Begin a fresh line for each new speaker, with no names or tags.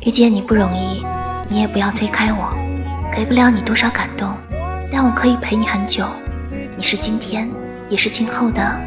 遇见你不容易你也不要推开我给不了你多少感动但我可以陪你很久。你是今天也是今后的